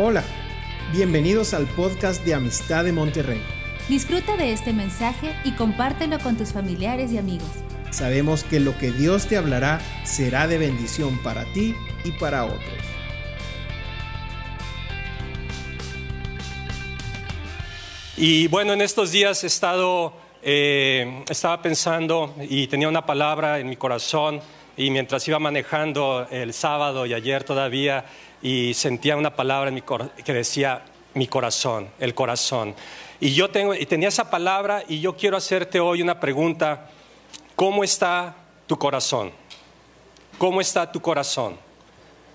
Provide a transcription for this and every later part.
Hola, bienvenidos al podcast de Amistad de Monterrey. Disfruta de este mensaje y compártelo con tus familiares y amigos. Sabemos que lo que Dios te hablará será de bendición para ti y para otros. Y bueno, en estos días he estado, eh, estaba pensando y tenía una palabra en mi corazón y mientras iba manejando el sábado y ayer todavía y sentía una palabra en mi que decía mi corazón, el corazón. Y yo tengo, y tenía esa palabra y yo quiero hacerte hoy una pregunta. ¿Cómo está tu corazón? ¿Cómo está tu corazón?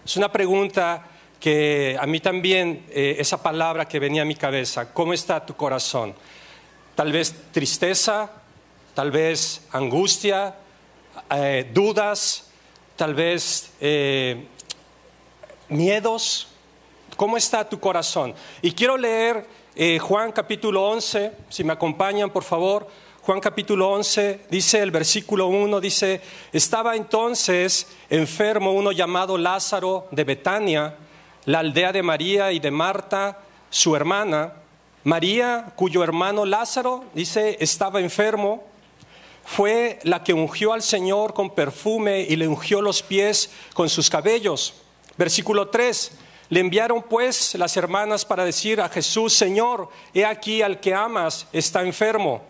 Es una pregunta que a mí también, eh, esa palabra que venía a mi cabeza, ¿cómo está tu corazón? Tal vez tristeza, tal vez angustia, eh, dudas, tal vez eh, miedos? ¿Cómo está tu corazón? Y quiero leer eh, Juan capítulo 11, si me acompañan por favor. Juan capítulo 11 dice el versículo 1, dice, estaba entonces enfermo uno llamado Lázaro de Betania, la aldea de María y de Marta, su hermana. María, cuyo hermano Lázaro, dice, estaba enfermo, fue la que ungió al Señor con perfume y le ungió los pies con sus cabellos. Versículo 3. Le enviaron pues las hermanas para decir a Jesús, Señor, he aquí al que amas está enfermo.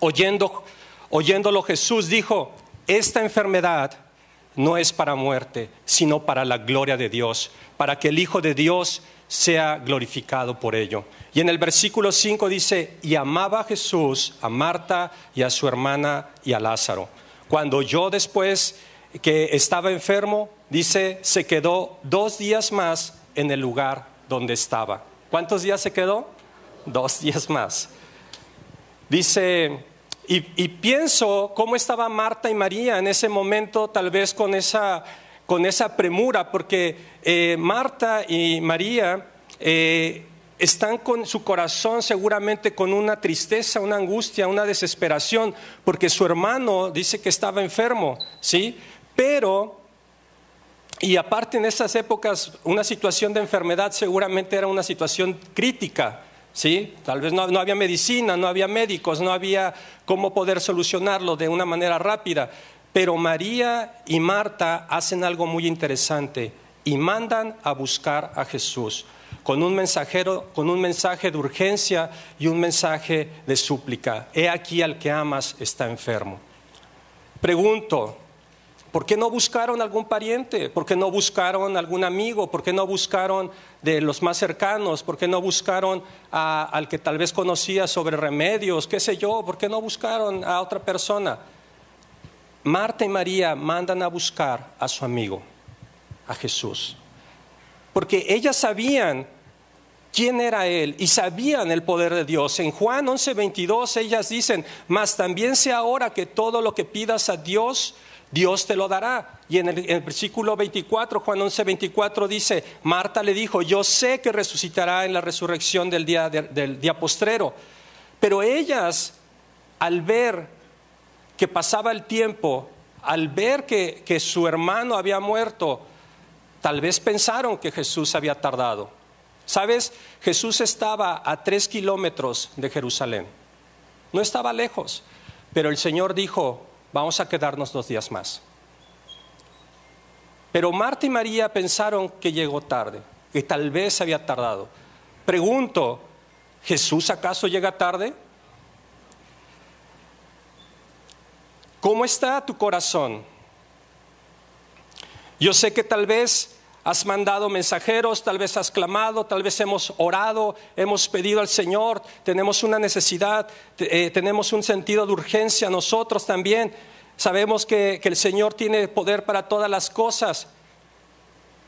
Oyendo, oyéndolo Jesús dijo, esta enfermedad no es para muerte, sino para la gloria de Dios, para que el Hijo de Dios sea glorificado por ello. Y en el versículo 5 dice, y amaba a Jesús, a Marta y a su hermana y a Lázaro. Cuando yo después que estaba enfermo, dice, se quedó dos días más en el lugar donde estaba. ¿Cuántos días se quedó? Dos días más. Dice, y, pienso cómo estaba Marta y María en ese momento, tal vez con esa, con esa premura, porque eh, Marta y María eh, están con su corazón seguramente con una tristeza, una angustia, una desesperación, porque su hermano dice que estaba enfermo, ¿sí? Pero, y aparte en esas épocas, una situación de enfermedad seguramente era una situación crítica, ¿sí? Tal vez no, no, había medicina, no había médicos, no había cómo poder solucionarlo de una manera rápida. Pero María y Marta hacen algo muy interesante y mandan a buscar a Jesús con un mensajero, con un mensaje de urgencia y un mensaje de súplica. He aquí al que amas está enfermo. Pregunto, ¿Por qué no buscaron algún pariente? ¿Por qué no buscaron algún amigo? ¿Por qué no buscaron de los más cercanos? ¿Por qué no buscaron al que tal vez conocía sobre remedios? ¿Qué sé yo? ¿Por qué no buscaron a otra persona? Marta y María mandan a buscar a su amigo, a Jesús. Porque ellas sabían quién era él y sabían el poder de Dios. En Juan 11:22 ellas dicen, mas también sé ahora que todo lo que pidas a Dios, Dios te lo dará. Y en el, versículo 24, Juan 11, 24 dice, Marta le dijo, yo sé que resucitará en la resurrección del día, del día postrero. Pero ellas, al ver que pasaba el tiempo, al ver que, que su hermano había muerto, tal vez pensaron que Jesús había tardado. ¿Sabes? Jesús estaba a tres kilómetros de Jerusalén. No estaba lejos. Pero el Señor dijo, vamos a quedarnos dos días más. Pero Marta y María pensaron que llegó tarde, que tal vez había tardado. Pregunto, ¿Jesús acaso llega tarde? ¿Cómo está tu corazón? Yo sé que tal vez Has mandado mensajeros, tal vez has clamado, tal vez hemos orado, hemos pedido al Señor, tenemos una necesidad, eh, tenemos un sentido de urgencia nosotros también. Sabemos que, el Señor tiene poder para todas las cosas,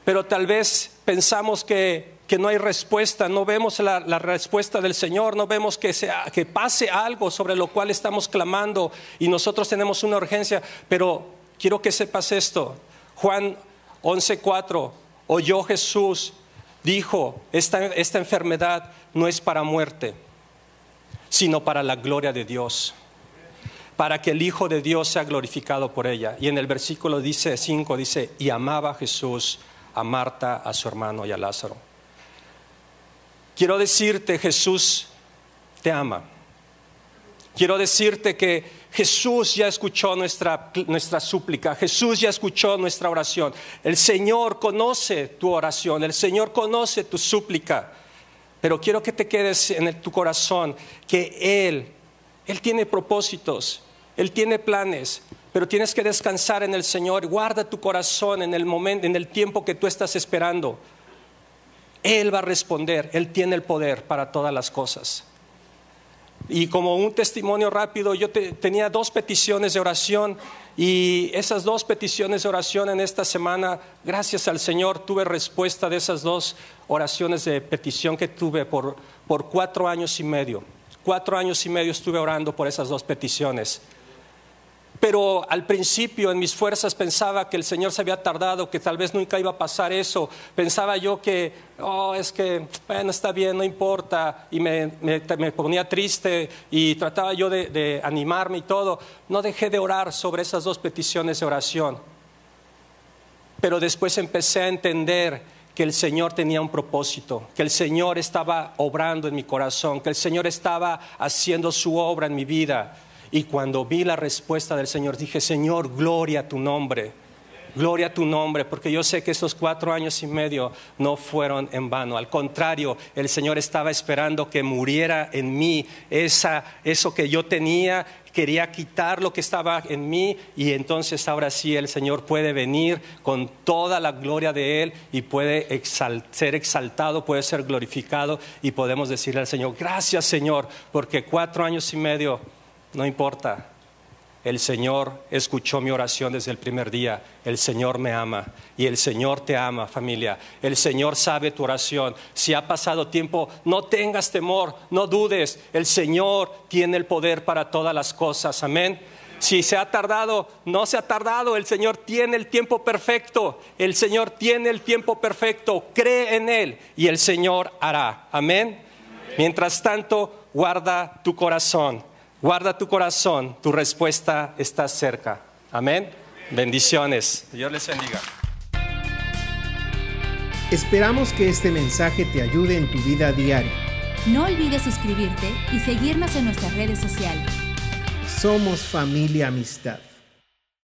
pero tal vez pensamos que, no hay respuesta, no vemos la, respuesta del Señor, no vemos que, que pase algo sobre lo cual estamos clamando y nosotros tenemos una urgencia, pero quiero que sepas esto. Juan 11:4 oyó Jesús, dijo, esta, esta enfermedad no es para muerte, sino para la gloria de Dios, para que el Hijo de Dios sea glorificado por ella. Y en el versículo dice 5 dice, y amaba a Jesús, a Marta, a su hermano y a Lázaro. Quiero decirte, Jesús te ama. Quiero decirte que Jesús ya escuchó nuestra, nuestra súplica, Jesús ya escuchó nuestra oración. El Señor conoce tu oración, el Señor conoce tu súplica. Pero quiero que te quedes en tu corazón que Él, Él tiene propósitos, Él tiene planes, pero tienes que descansar en el Señor. Guarda tu corazón en el momento, en el tiempo que tú estás esperando. Él va a responder, Él tiene el poder para todas las cosas. Y como un testimonio rápido, yo tenía dos peticiones de oración y esas dos peticiones de oración en esta semana, gracias al Señor, tuve respuesta de esas dos oraciones de petición que tuve por, por cuatro años y medio. Cuatro años y medio estuve orando por esas dos peticiones. Pero al principio en mis fuerzas pensaba que el Señor se había tardado, que tal vez nunca iba a pasar eso. Pensaba yo que, oh, es que, bueno, está bien, no importa. Y me, ponía triste y trataba yo de, de animarme y todo. No dejé de orar sobre esas dos peticiones de oración. Pero después empecé a entender que el Señor tenía un propósito, que el Señor estaba obrando en mi corazón, que el Señor estaba haciendo su obra en mi vida y cuando vi la respuesta del Señor, dije, Señor, gloria a tu nombre. Gloria a tu nombre, porque yo sé que esos cuatro años y medio no fueron en vano. Al contrario, el Señor estaba esperando que muriera en mí esa, eso que yo tenía, quería quitar lo que estaba en mí y entonces ahora sí el Señor puede venir con toda la gloria de Él y puede ser exaltado, puede ser glorificado y podemos decirle al Señor, gracias Señor, porque cuatro años y medio no importa. El Señor escuchó mi oración desde el primer día. El Señor me ama y el Señor te ama, familia. El Señor sabe tu oración. Si ha pasado tiempo, no tengas temor, no dudes. El Señor tiene el poder para todas las cosas. Amén. Si se ha tardado, no se ha tardado. El Señor tiene el tiempo perfecto. El Señor tiene el tiempo perfecto. Cree en Él y el Señor hará. Amén. Mientras tanto, guarda tu corazón Guarda tu corazón, tu respuesta está cerca. Amén. Bendiciones. Dios les bendiga. Esperamos que este mensaje te ayude en tu vida diaria. No olvides suscribirte y seguirnos en nuestras redes sociales. Somos familia amistad.